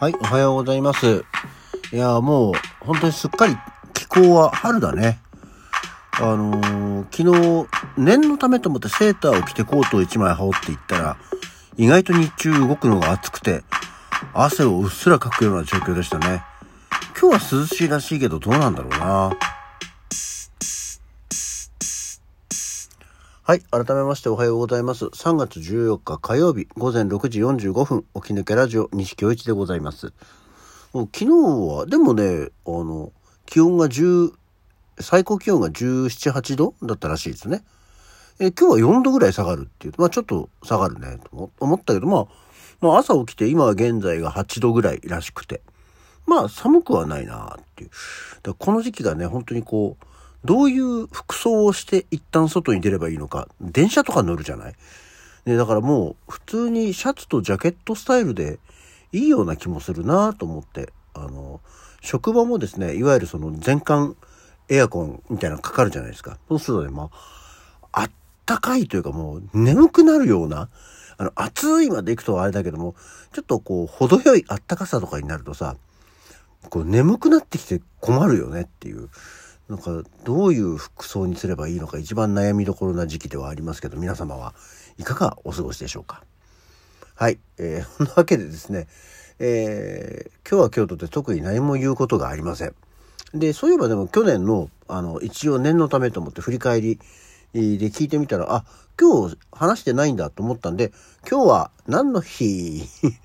はい、おはようございます。いや、もう、本当にすっかり気候は春だね。あのー昨日、念のためと思ってセーターを着てコートを1枚羽織っていったら、意外と日中動くのが暑くて、汗をうっすらかくような状況でしたね。今日は涼しいらしいけどどうなんだろうな。はい。改めましておはようございます。3月14日火曜日午前6時45分、起き抜けラジオ西京一でございます。もう昨日は、でもね、あの、気温が10、最高気温が17、8度だったらしいですね。え今日は4度ぐらい下がるっていう。まあちょっと下がるね、と思ったけど、まあ、まあ朝起きて今は現在が8度ぐらいらしくて。まあ寒くはないなっていう。だこの時期がね、本当にこう、どういう服装をして一旦外に出ればいいのか。電車とか乗るじゃない？ね、だからもう普通にシャツとジャケットスタイルでいいような気もするなと思って。あの、職場もですね、いわゆるその全館エアコンみたいなのかかるじゃないですか。そうするとね、まあ、あったかいというかもう眠くなるような、あの、暑いまで行くとあれだけども、ちょっとこう、程よいあったかさとかになるとさ、こう眠くなってきて困るよねっていう。なんか、どういう服装にすればいいのか一番悩みどころな時期ではありますけど、皆様はいかがお過ごしでしょうか？はい。えー、そんなわけでですね、えー、今日は京都で特に何も言うことがありません。で、そういえばでも去年の、あの、一応念のためと思って振り返りで聞いてみたら、あ、今日話してないんだと思ったんで、今日は何の日？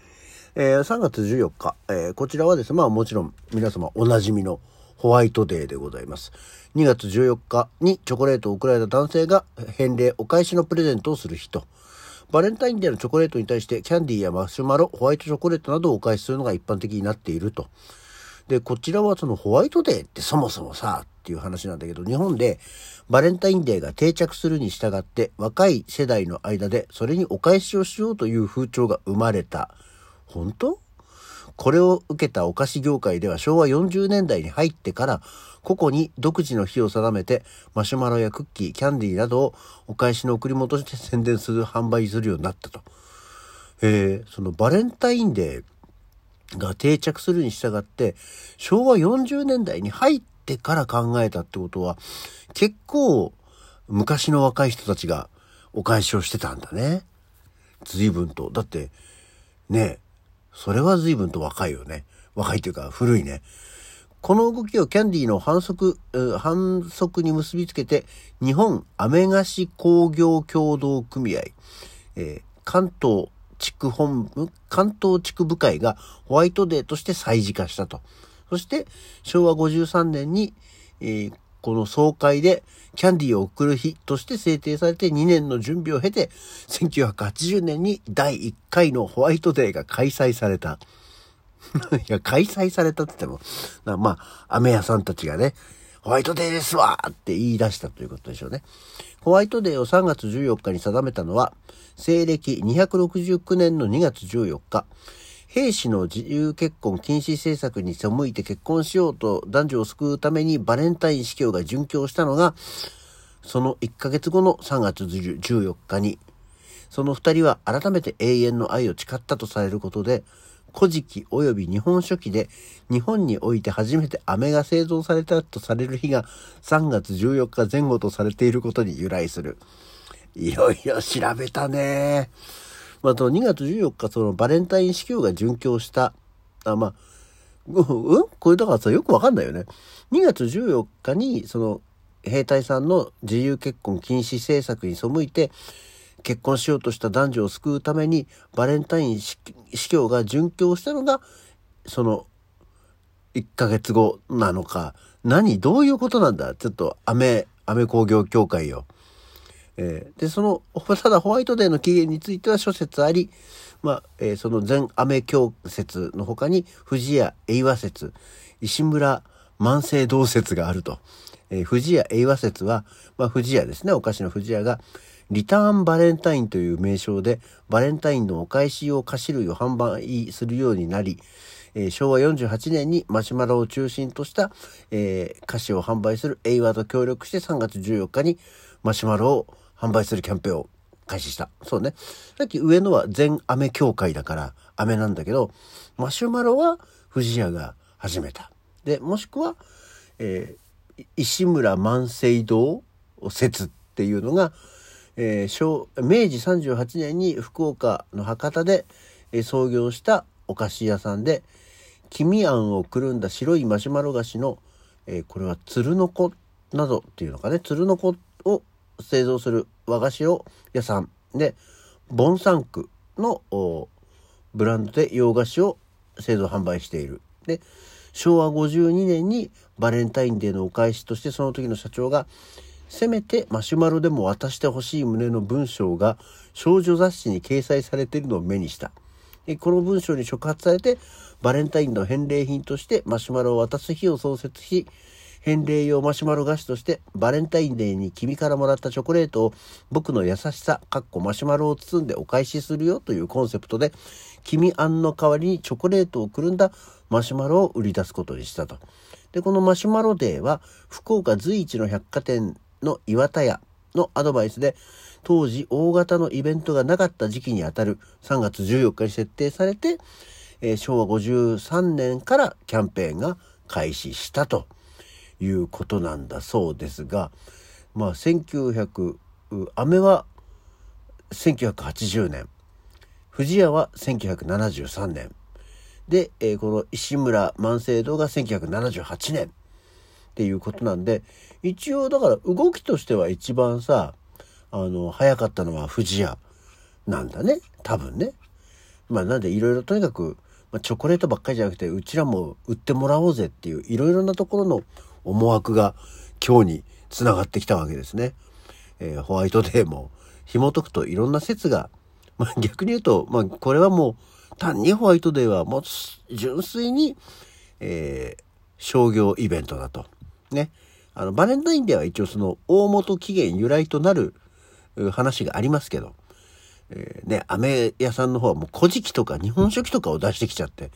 えー、3月14日、えー、こちらはですね、まあもちろん皆様おなじみのホワイトデーでございます。2月14日にチョコレートを贈られた男性が返礼お返しのプレゼントをする日と、バレンタインデーのチョコレートに対してキャンディーやマシュマロ、ホワイトチョコレートなどをお返しするのが一般的になっていると。で、こちらはそのホワイトデーってそもそもさ、っていう話なんだけど、日本でバレンタインデーが定着するに従って若い世代の間でそれにお返しをしようという風潮が生まれた。本当？これを受けたお菓子業界では昭和40年代に入ってから個々に独自の日を定めてマシュマロやクッキー、キャンディーなどをお返しの贈り物として宣伝する、販売するようになったと。えー、そのバレンタインデーが定着するに従って昭和40年代に入ってから考えたってことは結構昔の若い人たちがお返しをしてたんだね。随分と。だってねそれは随分と若いよね。若いというか古いね。この動きをキャンディーの反則、反則に結びつけて、日本アメ菓子工業協同組合、えー、関東地区本部、関東地区部会がホワイトデーとして再時化したと。そして、昭和53年に、えー、この総会でキャンディーを送る日として制定されて2年の準備を経て、1980年に第1回のホワイトデーが開催された。いや、開催されたって言っても、まあ、飴屋さんたちがね、ホワイトデーですわって言い出したということでしょうね。ホワイトデーを3月14日に定めたのは、西暦269年の2月14日、兵士の自由結婚禁止政策に背いて結婚しようと男女を救うためにバレンタイン司教が殉教したのが、その1ヶ月後の3月14日に、その二人は改めて永遠の愛を誓ったとされることで、古事記及び日本書紀で日本において初めて飴が製造されたとされる日が3月14日前後とされていることに由来する。いろいろ調べたね。まあ、2月14日、そのバレンタイン司教が殉教した。あ、まあ、うん？これだからさ、よくわかんないよね。2月14日に、その、兵隊さんの自由結婚禁止政策に背いて、結婚しようとした男女を救うために、バレンタイン司教が殉教したのが、その、1ヶ月後なのか、何？どういうことなんだ？ちょっと、アメ、アメ工業協会よ。えー、で、その、ただホワイトデーの起源については諸説あり、まあ、えー、その全アメ教説の他に、藤屋英和説、石村万世道説があると。えー、藤屋英和説は、まあ、藤屋ですね、お菓子の藤屋が、リターンバレンタインという名称で、バレンタインのお返し用菓子類を販売するようになり、えー、昭和48年にマシュマロを中心とした、えー、菓子を販売する英和と協力して3月14日にマシュマロを販売するキャンペーンを開始した。そうね。さっき上のは全飴協会だから飴なんだけど、マシュマロは藤屋が始めた。で、もしくは、えー、石村万世堂説っていうのが、えー、明治38年に福岡の博多で、創業したお菓子屋さんで、黄身あんをくるんだ白いマシュマロ菓子の、えー、これは鶴の子などっていうのかね、鶴の子を製造する和菓子を屋さんで、ボンサンクのブランドで洋菓子を製造販売している。で、昭和52年にバレンタインデーのお返しとしてその時の社長がせめてマシュマロでも渡してほしい旨の文章が少女雑誌に掲載されているのを目にした。この文章に触発されてバレンタインの返礼品としてマシュマロを渡す日を創設し返礼用マシュマロ菓子としてバレンタインデーに君からもらったチョコレートを僕の優しさ、かっこマシュマロを包んでお返しするよというコンセプトで君あんの代わりにチョコレートをくるんだマシュマロを売り出すことにしたと。で、このマシュマロデーは福岡随一の百貨店の岩田屋のアドバイスで当時大型のイベントがなかった時期にあたる3月14日に設定されて、えー、昭和53年からキャンペーンが開始したと。いうことなんだそうですがまあ1900飴は1980年藤屋は1973年で、えー、この石村万世堂が1978年っていうことなんで一応だから動きとしては一番さあの早かったのは藤屋なんだね多分ね。まあなんでいろいろとにかく、まあ、チョコレートばっかりじゃなくてうちらも売ってもらおうぜっていういろいろなところの思惑が今日につながってきたわけですね。えー、ホワイトデーも紐解くといろんな説が、まあ、逆に言うと、まあ、これはもう単にホワイトデーはもう純粋に、えー、商業イベントだと。ね。あの、バレンタインデーは一応その大元起源由来となる話がありますけど、えー、ね、飴屋さんの方はもう古事記とか日本書紀とかを出してきちゃって、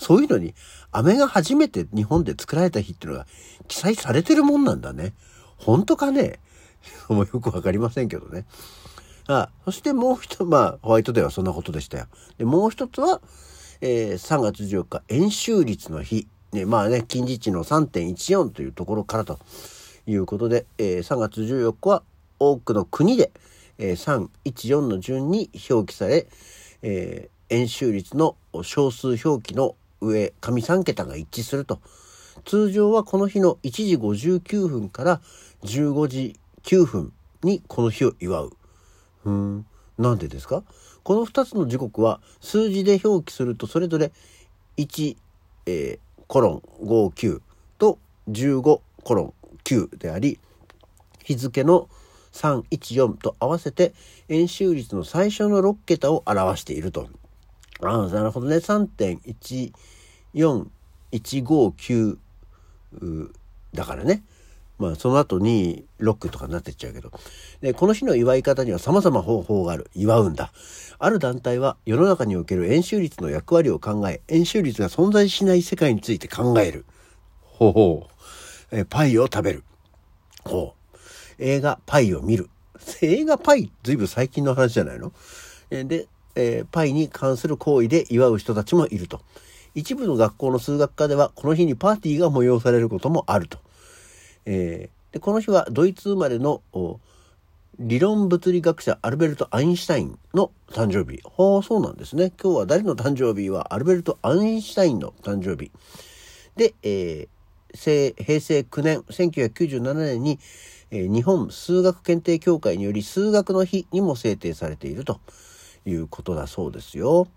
そういうのに、飴が初めて日本で作られた日っていうのが記載されてるもんなんだね。本当かね？もうよくわかりませんけどね。あそしてもう一つ、まあ、ホワイトデーはそんなことでしたよ。で、もう一つは、えー、3月14日、円周率の日。ね、まあね、近似値の3.14というところからということで、えー、3月14日は多くの国で、えー、314の順に表記され、えー、円周率の小数表記の上、上3桁が一致すると。通常はこの日の1時59分から15時9分にこの日を祝う。うん。なんでですか？この2つの時刻は数字で表記するとそれぞれ1、えー、コロン59と15コロン9であり、日付の314と合わせて円周率の最初の6桁を表していると。ああ、なるほどね。3.14159だからね。まあ、その後にロックとかになってっちゃうけど。で、この日の祝い方には様々方法がある。祝うんだ。ある団体は世の中における円周率の役割を考え、円周率が存在しない世界について考える。ほうほう。え、パイを食べる。ほう。映画、パイを見る。映画パイ、ずいぶん最近の話じゃないの？で、えー、パイに関する行為で祝う人たちもいると。一部の学校の数学科ではこの日にパーティーが催されることもあると。えー、でこの日はドイツ生まれの理論物理学者アルベルト・アインシュタインの誕生日。はあ、そうなんですね。今日は誰の誕生日はアルベルト・アインシュタインの誕生日。で、えー、平成9年、1997年に、えー、日本数学検定協会により数学の日にも制定されているということだそうですよ。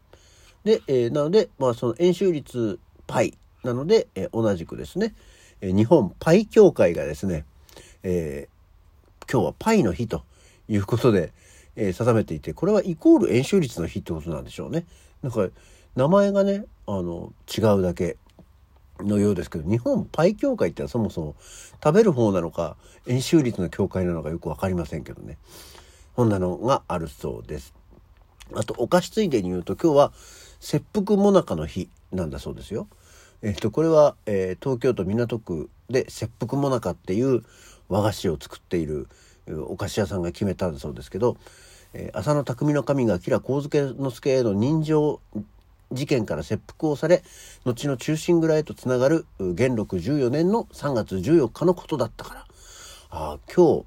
で、えー、なので、まあ、その円周率パイなので、えー、同じくですね、えー、日本パイ協会がですね、えー、今日はパイの日ということで、えー、定めていて、これはイコール円周率の日ってことなんでしょうね。なんか、名前がね、あの、違うだけのようですけど、日本パイ協会ってのはそもそも食べる方なのか、円周率の協会なのかよくわかりませんけどね。こんなのがあるそうです。あと、お菓子ついでに言うと、今日は切腹もなかの日なんだそうですよ。えっと、これは、えー、東京都港区で切腹もなかっていう和菓子を作っているお菓子屋さんが決めたんだそうですけど、えー、浅野匠の神が吉良上野介への人情事件から切腹をされ後の忠臣蔵へとつながる元禄14年の3月14日のことだったからああ今日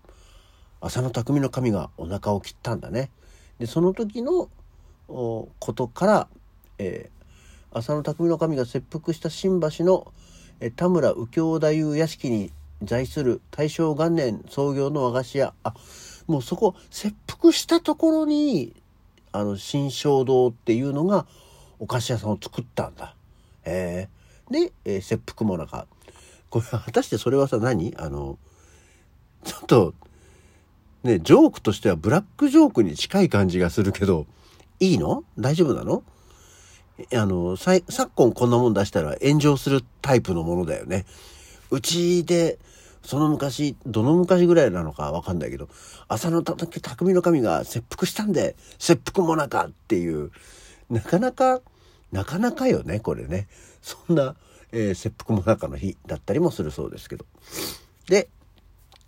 浅野匠の神がお腹を切ったんだね。でその時のことから、えー、浅野匠の神が切腹した新橋の、え田村右京太夫屋敷に在する大正元年創業の和菓子屋。あもうそこ切腹したところにあの新正堂っていうのがお菓子屋さんを作ったんだ。えー、で、えー、切腹もなかこれ果たしてそれはさ何？あのちょっとねジョークとしてはブラックジョークに近い感じがするけどいいの？大丈夫なの？あの昨今こんなもん出したら炎上するタイプのものだよね。うちでその昔、どの昔ぐらいなのかわかんないけど、浅野匠の神が切腹したんで、切腹もなかっていう、なかなか、なかなかよね、これね。そんな、えー、切腹もなかの日だったりもするそうですけど。で、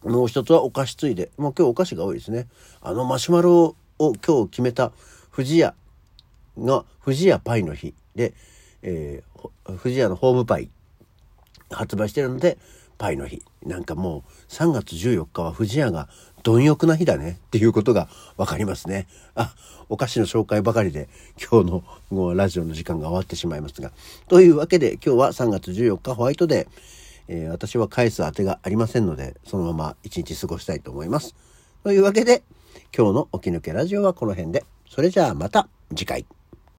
もう一つはお菓子ついで。もう今日お菓子が多いですね。あのマシュマロを今日決めた富士屋が、富士屋パイの日で、えー、富士屋のホームパイ発売してるので、パイの日。なんかもう3月14日は富士屋が貪欲な日だねっていうことがわかりますね。あ、お菓子の紹介ばかりで今日のラジオの時間が終わってしまいますが。というわけで今日は3月14日ホワイトデー。えー、私は返すあてがありませんので、そのまま一日過ごしたいと思います。というわけで今日の起き抜けラジオはこの辺で。それじゃあまた次回。